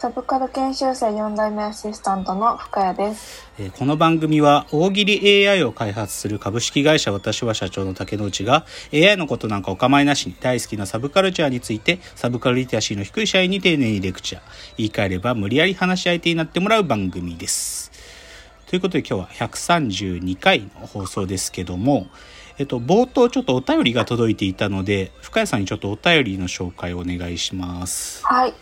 サブカル研修生4代目アシスタントの深谷です。えーこの番組は大喜利 AI を開発する株式会社私は社長の竹之内が AI のことなんかお構いなしに大好きなサブカルチャーについてサブカルリテラシーの低い社員に丁寧にレクチャー言い換えれば無理やり話し相手になってもらう番組です。ということで今日は132回の放送ですけどもえっと冒頭ちょっとお便りが届いていたので深谷さんにちょっとお便りの紹介をお願いします。はい。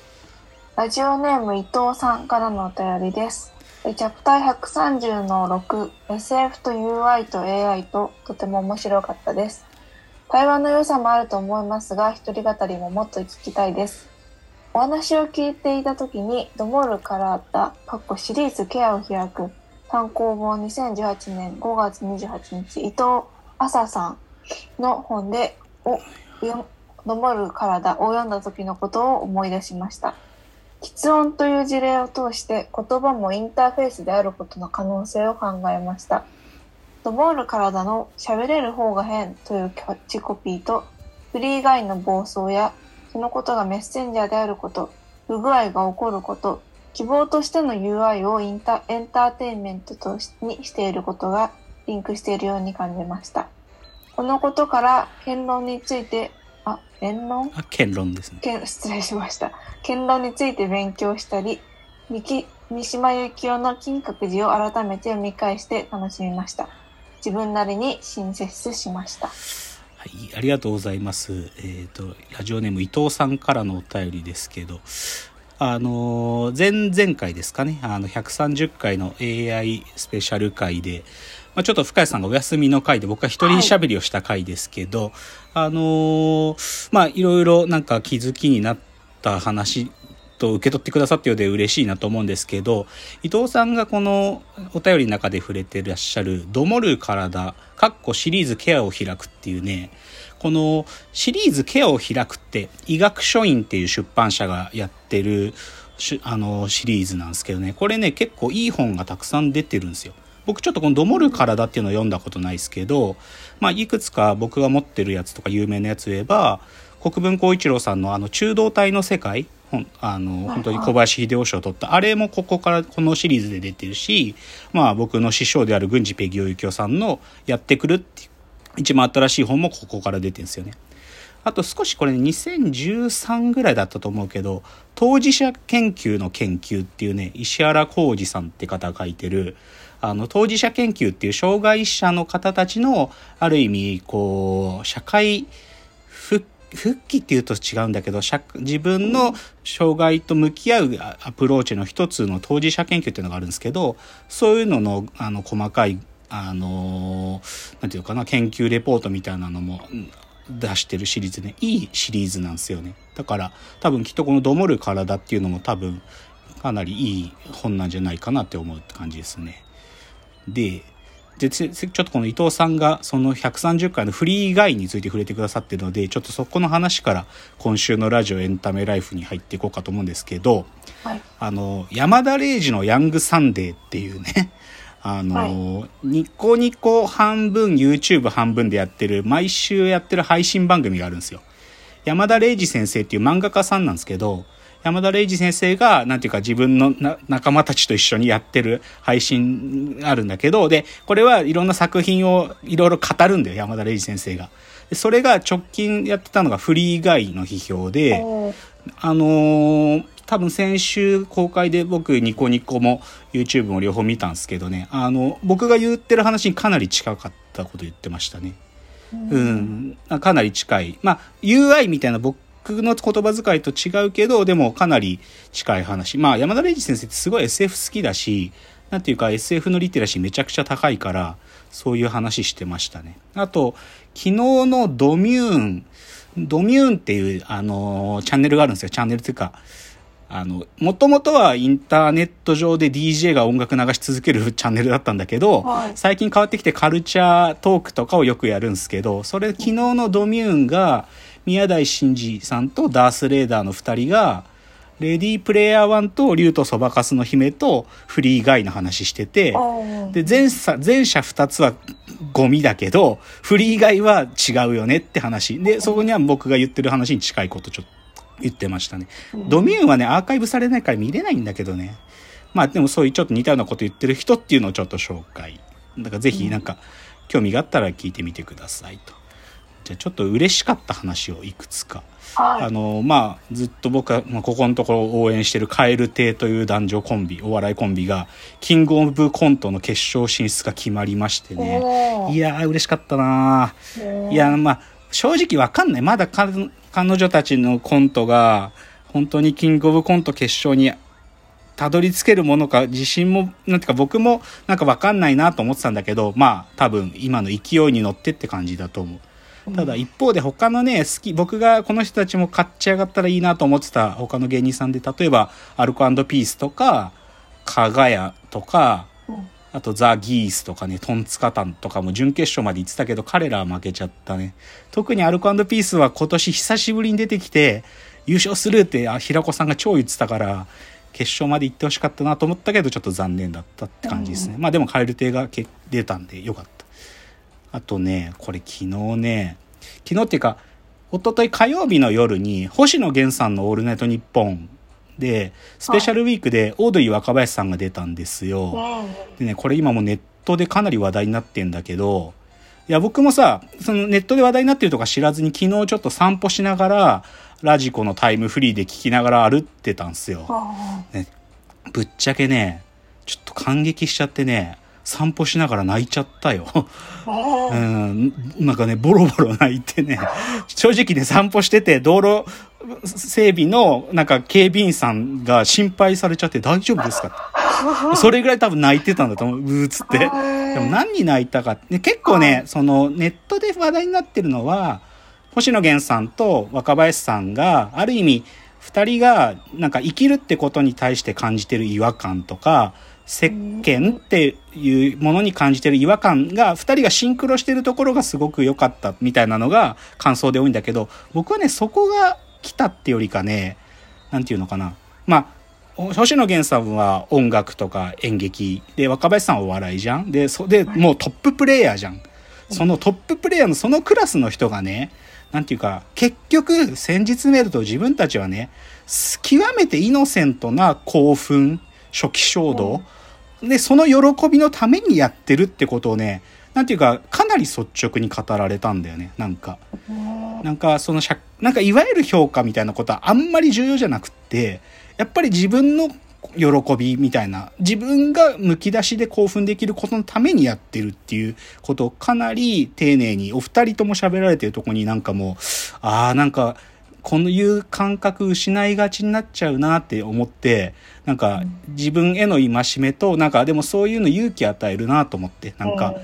ラジオネーム伊藤さんからのお便りです。チャプター130の6、SF と UI と AI ととても面白かったです。会話の良さもあると思いますが、一人語りももっと聞きたいです。お話を聞いていた時に、ドモルからだ、かっこシリーズケアを開く、単行本2018年5月28日、伊藤麻さんの本で、お、ドモル体を読んだ時のことを思い出しました。喫音という事例を通して言葉もインターフェースであることの可能性を考えました。ドモール体の喋れる方が変というキャッチコピーとフリーガイの暴走やそのことがメッセンジャーであること、不具合が起こること、希望としての UI をインタエンターテインメントとしにしていることがリンクしているように感じました。このことから言論について、あ、言論？あ、剣論ですね。けん 失礼しました。剣論について勉強したり、三木三島由紀夫の金閣寺を改めて読み返して楽しみました。自分なりに親切しました。はい、ありがとうございます。えっ、と、ラジオネーム伊藤さんからのお便りですけど、あのー前々回ですかね、あの、130回の AI スペシャル回で、まあ、ちょっと深谷さんがお休みの回で僕は一人喋りをした回ですけど、あのーまあ、いろいろなんか気づきになった話と受け取ってくださったようで嬉しいなと思うんですけど、伊藤さんがこのお便りの中で触れてらっしゃる、どもる体、かっこシリーズケアを開くっていうね、このシリーズケアを開くって医学書院っていう出版社がやってるしあのシリーズなんですけどね、これね結構いい本がたくさん出てるんですよ。僕ちょっとこの「どもる体」っていうのを読んだことないですけど、まあ、いくつか僕が持ってるやつとか有名なやつ言えば国分光一郎さんのあの中道体の世界ほんあの本当に小林秀夫賞を取ったあれもここからこのシリーズで出てるし、まあ、僕の師匠である郡司ペギオユキオさんの「やってくる」っていう一番新しい本もここから出てるんですよね。あと少しこれ2013ぐらいだったと思うけど当事者研究の研究っていうね石原浩二さんって方が書いてるあの当事者研究っていう障害者の方たちのある意味こう社会復復帰っていうと違うんだけど自分の障害と向き合うアプローチの一つの当事者研究っていうのがあるんですけどそういうののあの細かいあのなんていうかな研究レポートみたいなのも出してるシリーズねいいシリーズなんですよね。だから多分きっとこの「どもる体」っていうのも多分かなりいい本なんじゃないかなって思うって感じですね。ででちちょっとこの伊藤さんがその130回のフリーガイについて触れてくださってるのでちょっとそこの話から今週のラジオエンタメライフに入っていこうかと思うんですけどはい。あの山田礼二のヤングサンデーっていうね あの、はニコニコ半分 YouTube 半分でやってる毎週やってる配信番組があるんですよ山田礼二先生っていう漫画家さんなんですけど山田礼二先生が、なんていうか自分のな仲間たちと一緒にやってる配信あるんだけど、で、これはいろんな作品をいろいろ語るんだよ、山田礼二先生が。でそれが直近やってたのがフリーガイの批評で、あのー多分先週公開で僕ニコニコも YouTube も両方見たんですけどね、あの、僕が言ってる話にかなり近かったこと言ってましたね。うん、かなり近い。まあ、UI みたいな僕の言葉遣いと違うけど、でもかなり近い話。まあ、山田礼二先生ってすごい SF 好きだし、なんていうか SF のリテラシーめちゃくちゃ高いから、そういう話してましたね。あと、昨日のドミューン、ドミューンっていう、あのーチャンネルがあるんですよ。チャンネルっていうか、あの、もともとはインターネット上で DJ が音楽流し続ける チャンネルだったんだけど、はい最近変わってきてカルチャートークとかをよくやるんですけど、それ昨日のドミューンが宮台真司さんとダース・レーダーの2人がレディープレイヤー1と竜とそばかすの姫とフリーガイの話しててで前者前者2つはゴミだけどフリーガイは違うよねって話。でそこには僕が言ってる話に近いことちょっと言ってましたね。ドミューンはねアーカイブされないから見れないんだけどね。まあでもそういうちょっと似たようなこと言ってる人っていうのをちょっと紹介。だからぜひなんか興味があったら聞いてみてくださいと。じゃあちょっと嬉しかった話をいくつか。はい。あのまあずっと僕は、まあ、ここのところ応援してるカエル亭という男女コンビお笑いコンビがキングオブコントの決勝進出が決まりましてね。いやー嬉しかったなー。いやまあ正直わかんない。まだか彼女たちのコントが本当にキングオブコント決勝にたどり着けるものか自信もなんていうか僕もなんかわかんないなと思ってたんだけどまあ多分今の勢いに乗ってって感じだと思う。ただ一方で他のね好き僕がこの人たちも買っちゃ上がったらいいなと思ってた他の芸人さんで例えばアルコピースとかかがやとかうん。あとザ・ギースとかねトンツカタンとかも準決勝まで行ってたけど彼らは負けちゃったね。特にアルコピースは今年久しぶりに出てきて優勝するってあ平子さんが超言ってたから決勝まで行ってほしかったなと思ったけどちょっと残念だったって感じですね、まあでも蛙亭がけ出たんでよかったあとね、これ昨日ね、昨日っていうか、一昨日火曜日の夜に、星野源さんのオールナイトニッポンで、スペシャルウィークでオードリー若林さんが出たんですよ。でね、これ今もうネットでかなり話題になってんだけど、いや、僕もさ、そのネットで話題になってるとか知らずに昨日ちょっと散歩しながら、ラジコのタイムフリーで聞きながら歩ってたんすよ。ね、ぶっちゃけね、ちょっと感激しちゃってね、散歩しながら泣いちゃったよ。うん、なんかね、ボロボロ泣いてね、正直ね、散歩してて、道路整備の、なんか警備員さんが心配されちゃって大丈夫ですか？それぐらい多分泣いてたんだと思う、うーっつって。でも何に泣いたかって、結構ね、そのネットで話題になってるのは、星野源さんと若林さんが、ある意味、二人がなんか生きるってことに対して感じてる違和感とか、石鹸っていうものに感じてる違和感が、二人がシンクロしてるところがすごく良かったみたいなのが感想で多いんだけど、僕はね、そこが来たってよりかね、なんていうのかな。まあ、星野源さんは音楽とか演劇で若林さんはお笑いじゃん。でそでもうトッププレイヤーじゃん。そのトッププレイヤーのそのクラスの人がねなんていうか結局先日見ると自分たちはね極めてイノセントな興奮初期衝動、でその喜びのためにやってるってことをねなんていうかかなり率直に語られたんだよね。なんか。なんかそのしゃなんかいわゆる評価みたいなことはあんまり重要じゃなくってやっぱり自分の喜びみたいな自分がむき出しで興奮できることのためにやってるっていうことをかなり丁寧にお二人とも喋られてるとこになんかもうああなんかこういう感覚失いがちになっちゃうなって思ってなんか自分への戒めとなんかでもそういうの勇気与えるなと思ってなんか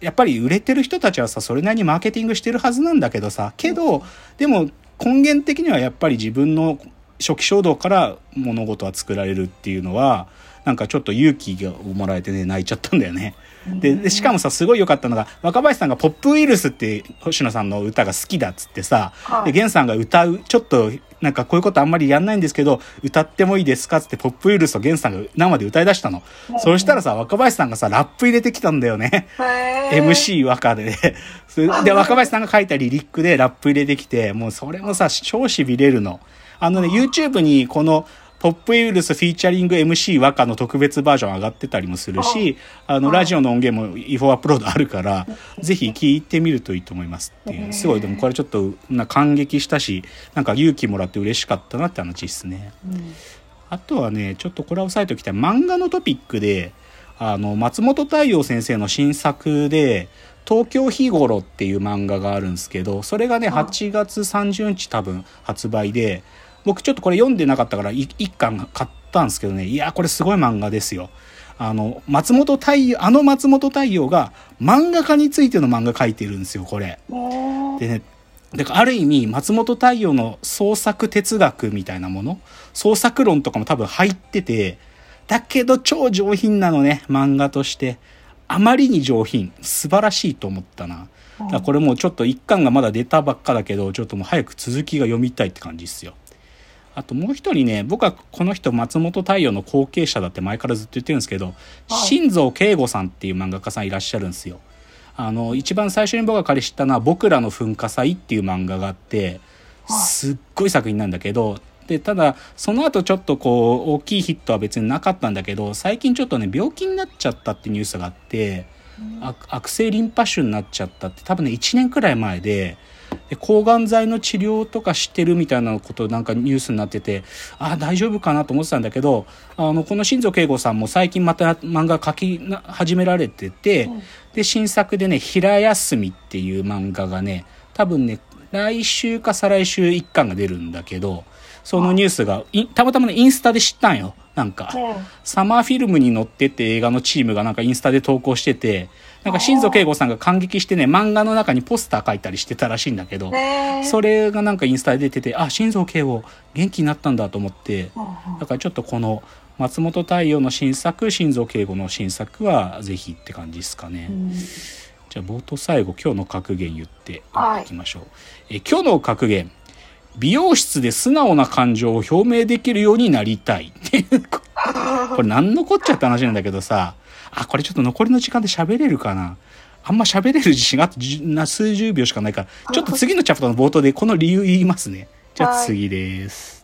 やっぱり売れてる人たちはさそれなりにマーケティングしてるはずなんだけどさけどでも根源的にはやっぱり自分の初期衝動から物事は作られるっていうのはなんかちょっと勇気をもらえてね泣いちゃったんだよね。ででしかもさすごい良かったのが若林さんが「ポップウイルス」って星野さんの歌が好きだっつってさで源さんが歌うちょっとなんかこういうことあんまりやんないんですけど歌ってもいいですか？っつって「ポップウイルス」を源さんが生で歌い出したの。そしたらさ若林さんがさラップ入れてきたんだよね。MC 和歌で。それで、若林さんが書いたリリックでラップ入れてきて、もうそれもさ、超痺れるの。あのね、YouTube にこの、ポップウイルスフィーチャリング MC 和歌の特別バージョン上がってたりもするし、あの、ラジオの音源も違法アップロードあるから、ぜひ聞いてみるといいと思いますっていう。すごい、でもこれちょっと、な感激したし、なんか勇気もらって嬉しかったなって話ですね。あとはね、ちょっとこれは押さえておきたい。漫画のトピックで、あの、松本太陽先生の新作で、東京日頃っていう漫画があるんですけど、それがね、8月30日多分発売で、僕ちょっとこれ読んでなかったから一巻買ったんですけどね、いや、これすごい漫画ですよ。あの、松本太陽、あの松本太陽が漫画家についての漫画書いてるんですよ、これ。でね、だからある意味松本太陽の創作哲学みたいなもの創作論とかも多分入っててだけど超上品なのね漫画として。あまりに上品。素晴らしいと思ったな。だからこれもうちょっと一巻がまだ出たばっかだけどちょっともう早く続きが読みたいって感じですよあともう一人ね僕はこの人松本太陽の後継者だって前からずっと言ってるんですけど、新蔵慶吾さんっていう漫画家さんいらっしゃるんですよ。あの一番最初に僕が彼知ったのは「僕らの噴火祭」っていう漫画があってすっごい作品なんだけどでただその後ちょっとこう大きいヒットは別になかったんだけど最近ちょっとね病気になっちゃったってニュースがあって悪性リンパ腫になっちゃったって多分ね1年くらい前でで抗がん剤の治療とかしてるみたいなことなんかニュースになっててああ大丈夫かなと思ってたんだけどあのこの新蔵慶吾さんも最近また漫画描き始められてて、うん、で新作でね「平休み」っていう漫画がね多分ね来週か再来週1巻が出るんだけどそのニュースがたまたまねインスタで知ったんよなんか、サマーフィルムに乗ってって映画のチームがなんかインスタで投稿してて、なんか新蔵慶吾さんが感激してね、漫画の中にポスター書いたりしてたらしいんだけど、それがなんかインスタで出てて、あ、新蔵慶吾元気になったんだと思って、だからちょっとこの松本太陽の新作、新蔵慶吾の新作はぜひって感じですかね。じゃあ冒頭最後今日の格言言っていきましょう。はい、え今日の格言。美容室で素直な感情を表明できるようになりたい。これ何のこっちゃって話なんだけどさ、あ、これちょっと残りの時間で喋れるかな。あんま喋れる自信があと数十秒しかないから、ちょっと次のチャプターの冒頭でこの理由言いますね。じゃあ次です。